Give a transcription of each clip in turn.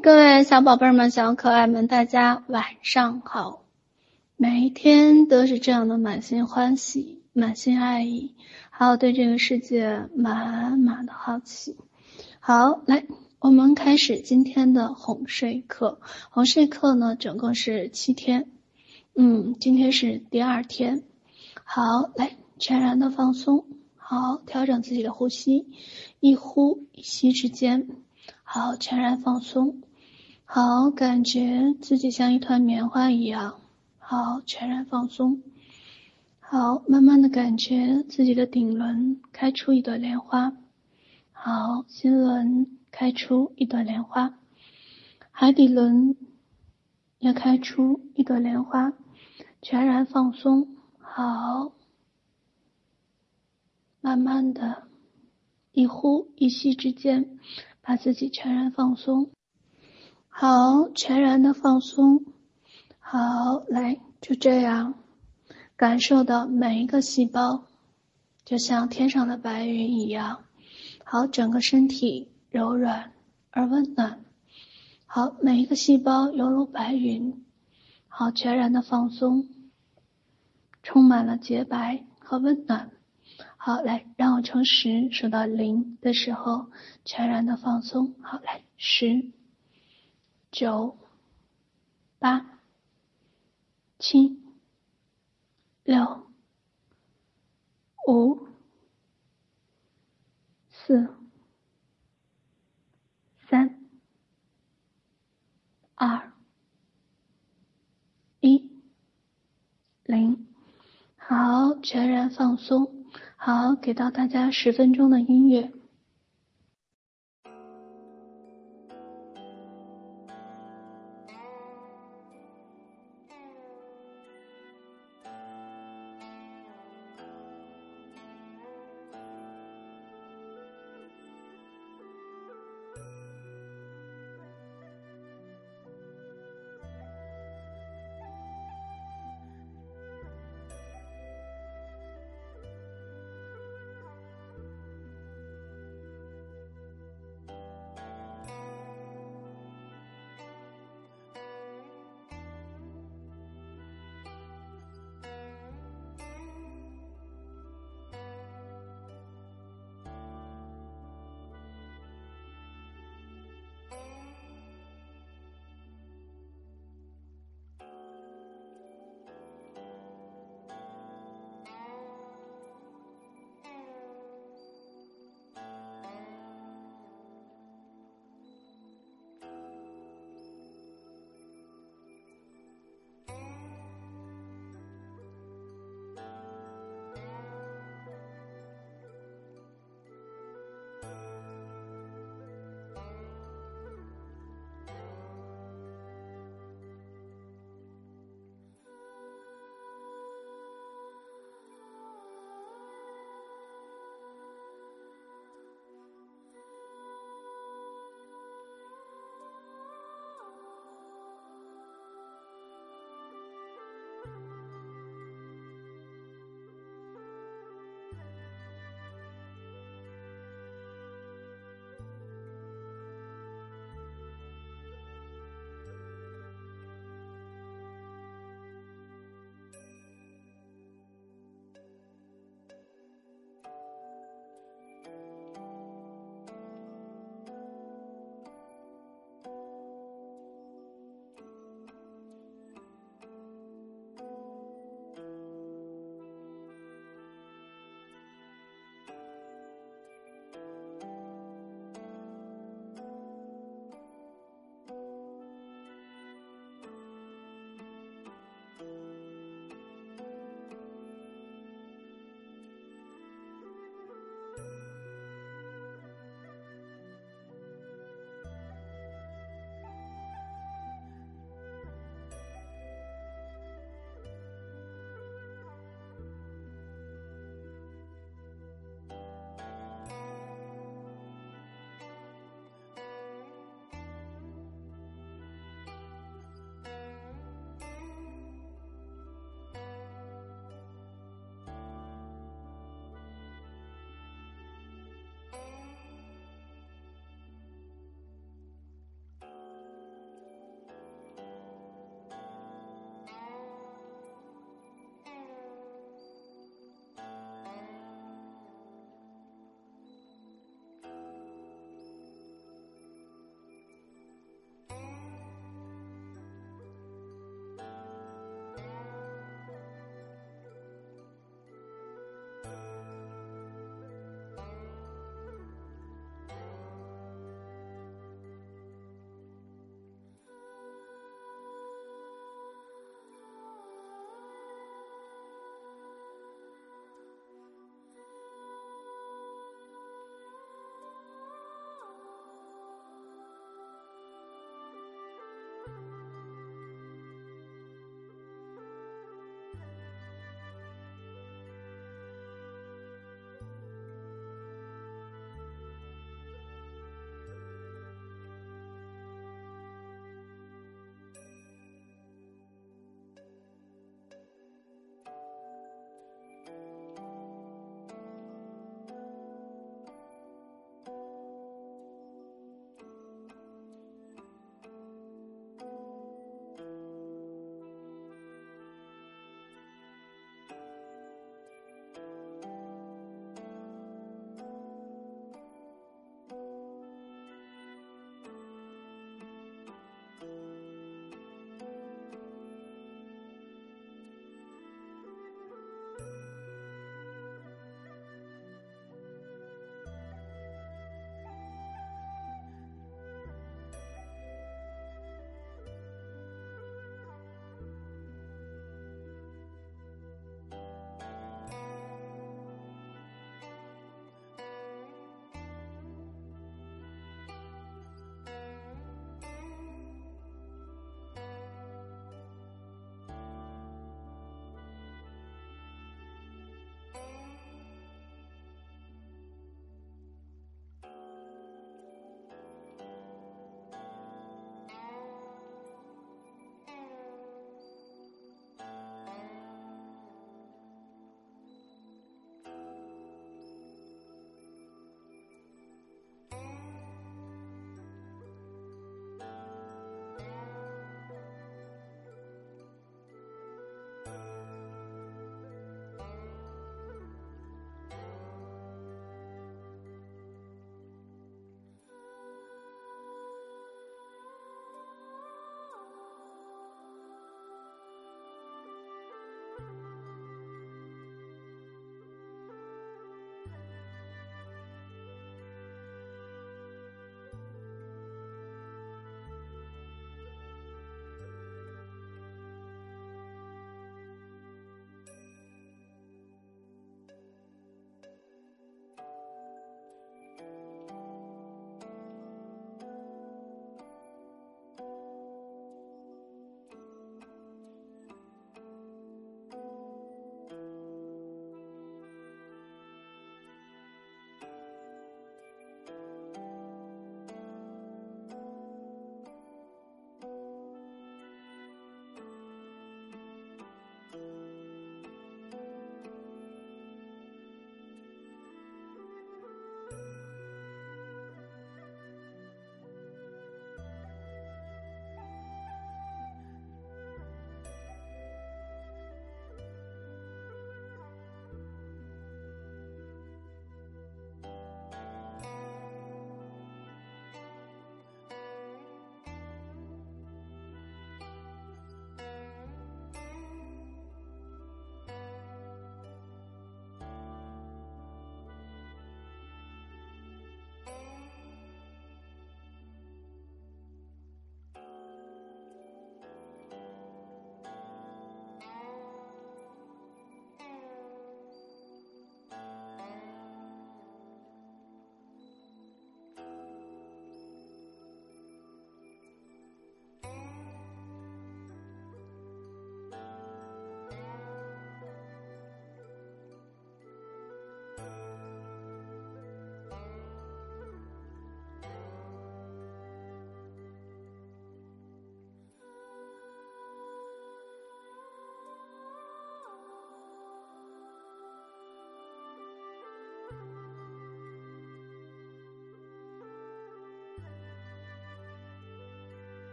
各位小宝贝们、小可爱们，大家晚上好！每一天都是这样的满心欢喜、满心爱意，还有对这个世界满满的好奇。好，来，我们开始今天的哄睡课。哄睡课呢，总共是七天。嗯，今天是第二天。好，来，全然的放松。好，调整自己的呼吸，一呼一吸之间，好，全然放松。好，感觉自己像一团棉花一样，好，全然放松。好，慢慢的感觉自己的顶轮开出一朵莲花，好，心轮开出一朵莲花，海底轮也开出一朵莲花，全然放松。好，慢慢的，一呼一吸之间，把自己全然放松。好，全然的放松。好，来，就这样，感受到每一个细胞，就像天上的白云一样。好，整个身体柔软而温暖。好，每一个细胞犹如白云。好，全然的放松，充满了洁白和温暖。好，来，让我从十数到零的时候，全然的放松。好，来，十。九、八、七、六、五、四、三、二、一、零。好，全然放松。好，给到大家十分钟的音乐。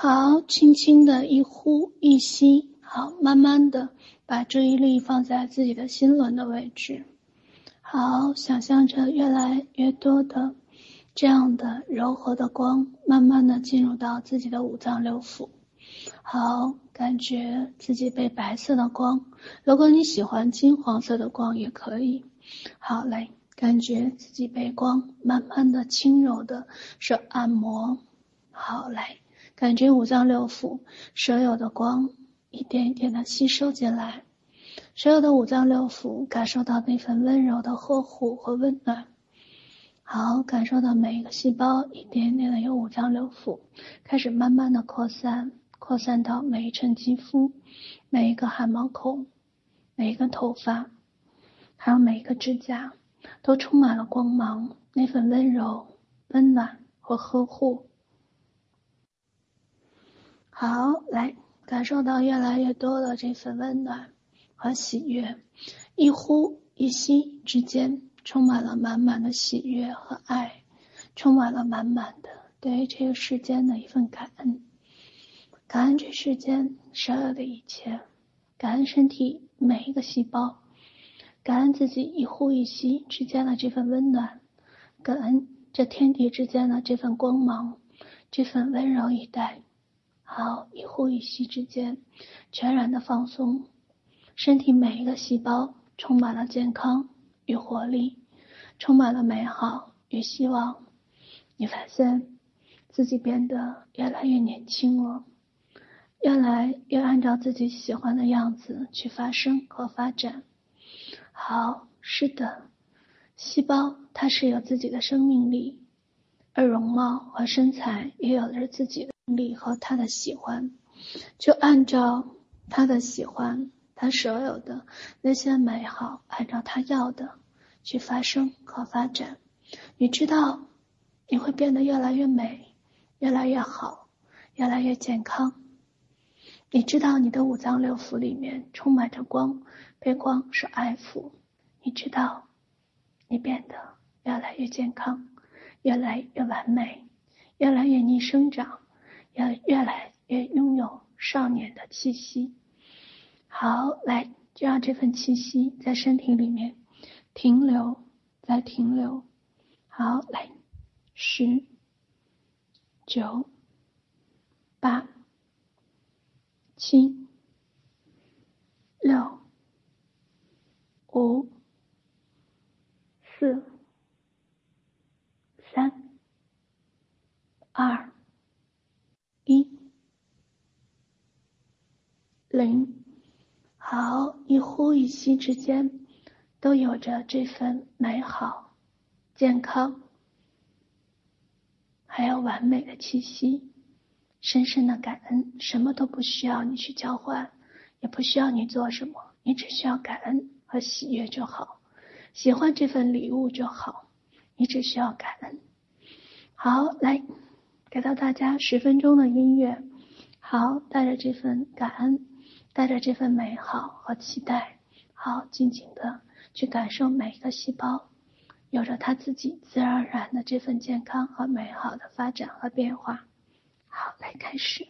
好，轻轻的一呼一吸，好，慢慢的把注意力放在自己的心轮的位置。好，想象着越来越多的这样的柔和的光，慢慢的进入到自己的五脏六腑。好，感觉自己被白色的光，如果你喜欢金黄色的光也可以。好，嘞，感觉自己被光慢慢的、轻柔的是按摩。好，嘞。感觉五脏六腑所有的光一点一点的吸收进来，所有的五脏六腑感受到那份温柔的呵护和温暖。好，感受到每一个细胞一点点的由五脏六腑开始慢慢的扩散，扩散到每一寸肌肤、每一个汗毛孔、每一个头发，还有每一个指甲，都充满了光芒，那份温柔、温暖和呵护。好，来感受到越来越多的这份温暖和喜悦，一呼一吸之间充满了满满的喜悦和爱，充满了满满的对于这个世间的一份感恩，感恩这世间所有的一切，感恩身体每一个细胞，感恩自己一呼一吸之间的这份温暖，感恩这天地之间的这份光芒，这份温柔以待。好，一呼一吸之间，全然的放松，身体每一个细胞充满了健康与活力，充满了美好与希望。你发现自己变得越来越年轻了，越来越按照自己喜欢的样子去发生和发展。好，是的，细胞它是有自己的生命力，而容貌和身材也有着自己的。力和他的喜欢，就按照他的喜欢，他所有的那些美好，按照他要的去发生和发展。你知道，你会变得越来越美，越来越好，越来越健康。你知道，你的五脏六腑里面充满着光，被光所爱抚。你知道，你变得越来越健康，越来越完美，越来越逆生长。要越来越拥有少年的气息。好，来，就让这份气息在身体里面停留，再停留。好，来，十、九、八、七、六、五、四、三、二。一零，好，一呼一吸之间，都有着这份美好、健康，还有完美的气息。深深的感恩，什么都不需要你去交换，也不需要你做什么，你只需要感恩和喜悦就好，喜欢这份礼物就好，你只需要感恩。好，来。给到大家十分钟的音乐，好，带着这份感恩，带着这份美好和期待，好，静静的去感受每一个细胞，有着它自己自然而然的这份健康和美好的发展和变化。好，来开始。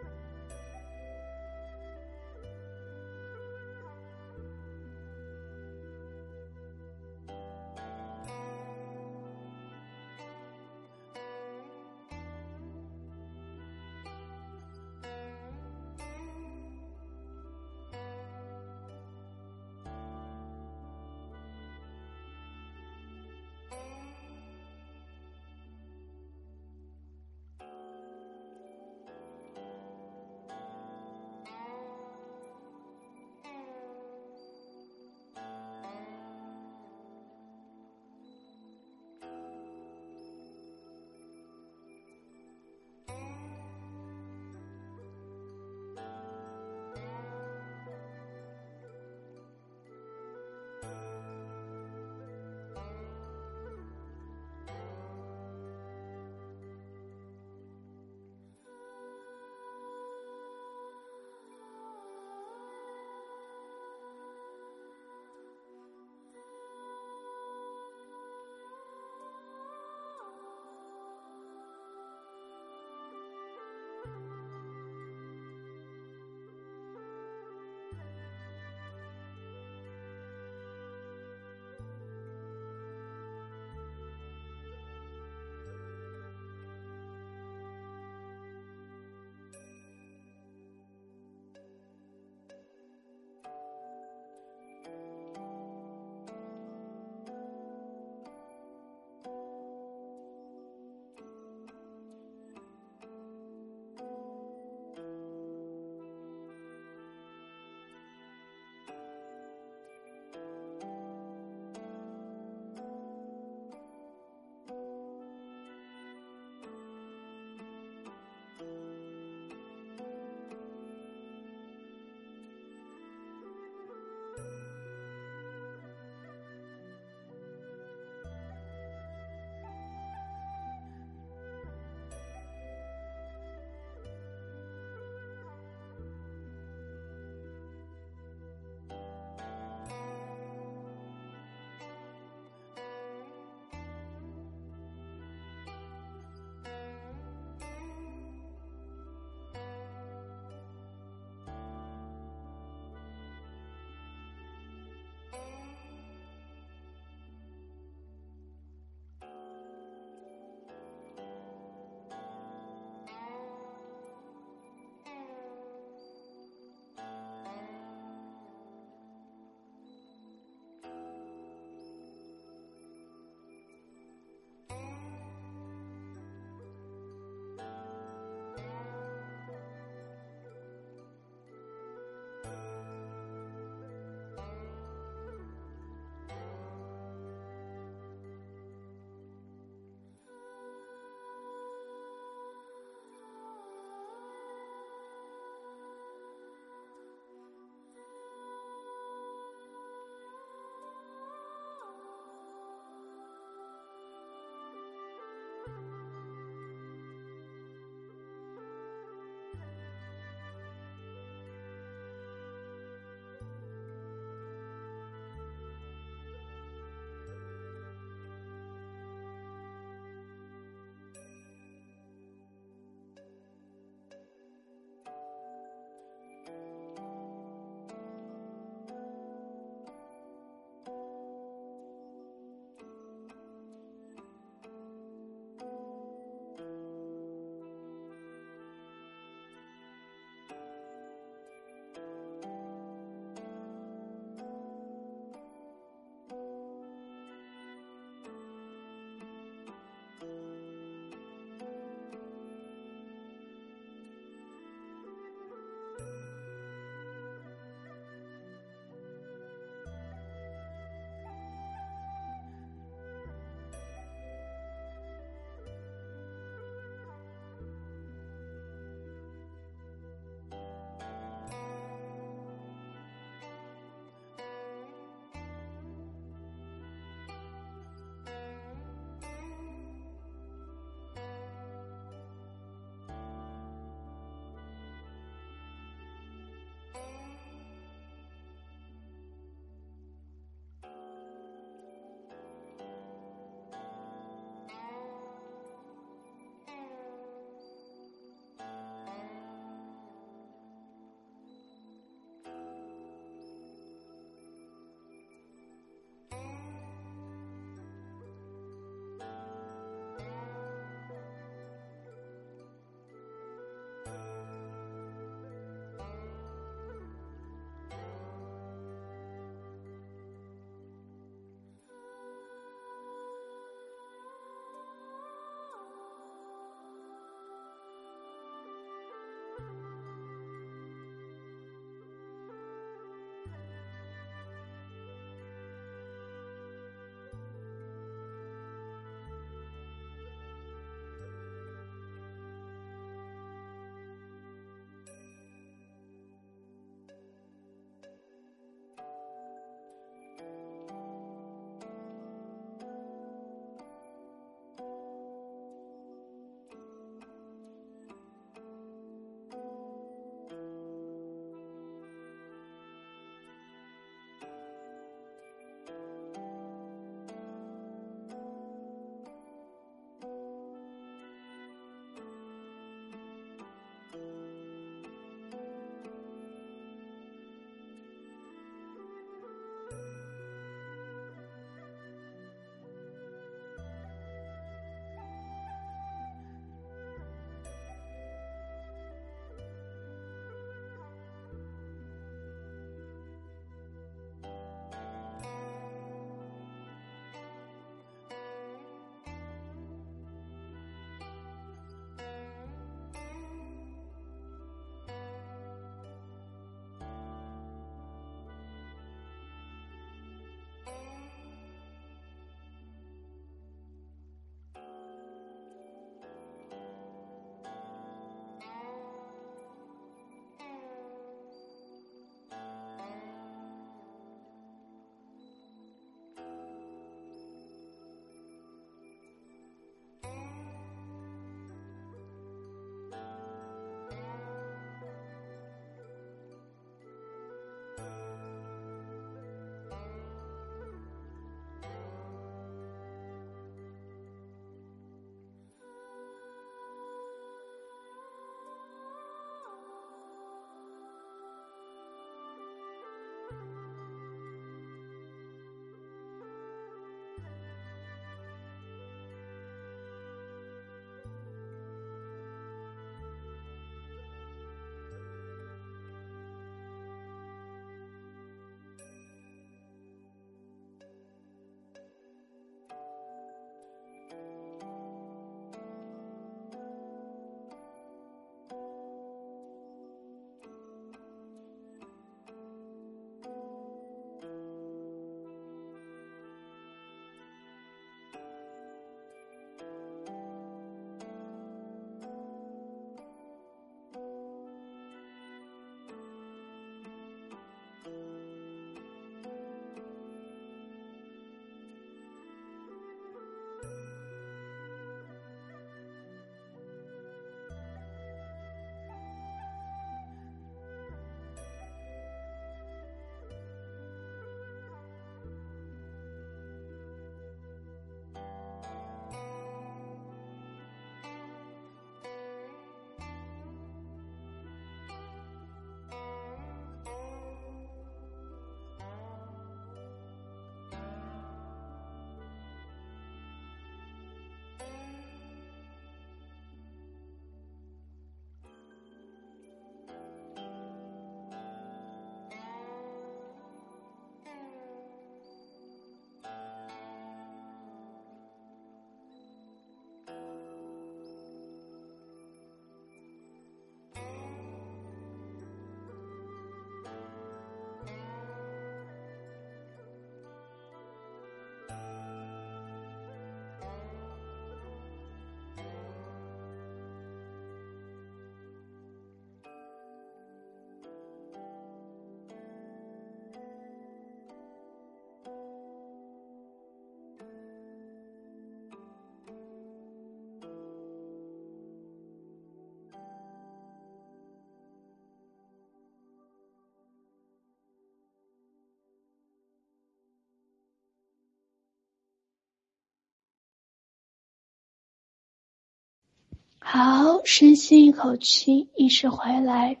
好，深吸一口气，意识回来，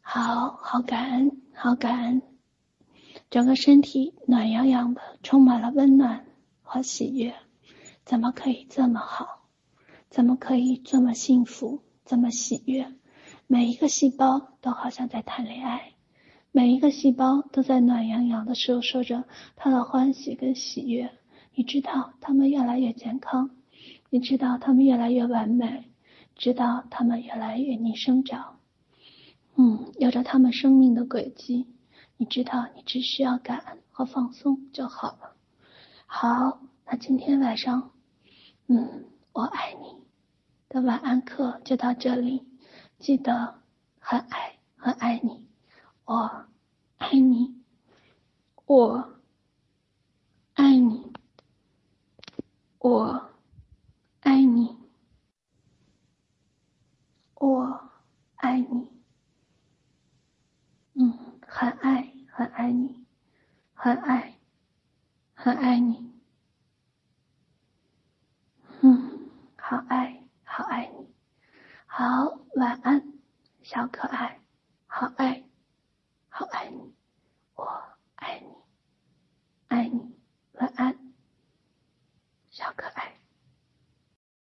好好感恩，好感恩。整个身体暖洋洋的，充满了温暖和喜悦。怎么可以这么好？怎么可以这么幸福，这么喜悦？每一个细胞都好像在谈恋爱，每一个细胞都在暖洋洋的诉说着他的欢喜跟喜悦。你知道他们越来越健康，你知道他们越来越完美，知道他们越来越逆生长。嗯，有着他们生命的轨迹。你知道，你只需要感恩和放松就好了。好，那今天晚上，嗯，我爱你的晚安课就到这里。记得很爱很爱你，我爱你，我爱你，我爱你，我爱你。很爱很爱你，很爱很爱你。嗯，好爱好爱你。好，晚安，小可爱，好爱好爱你，我爱你，爱你，晚安，小可爱。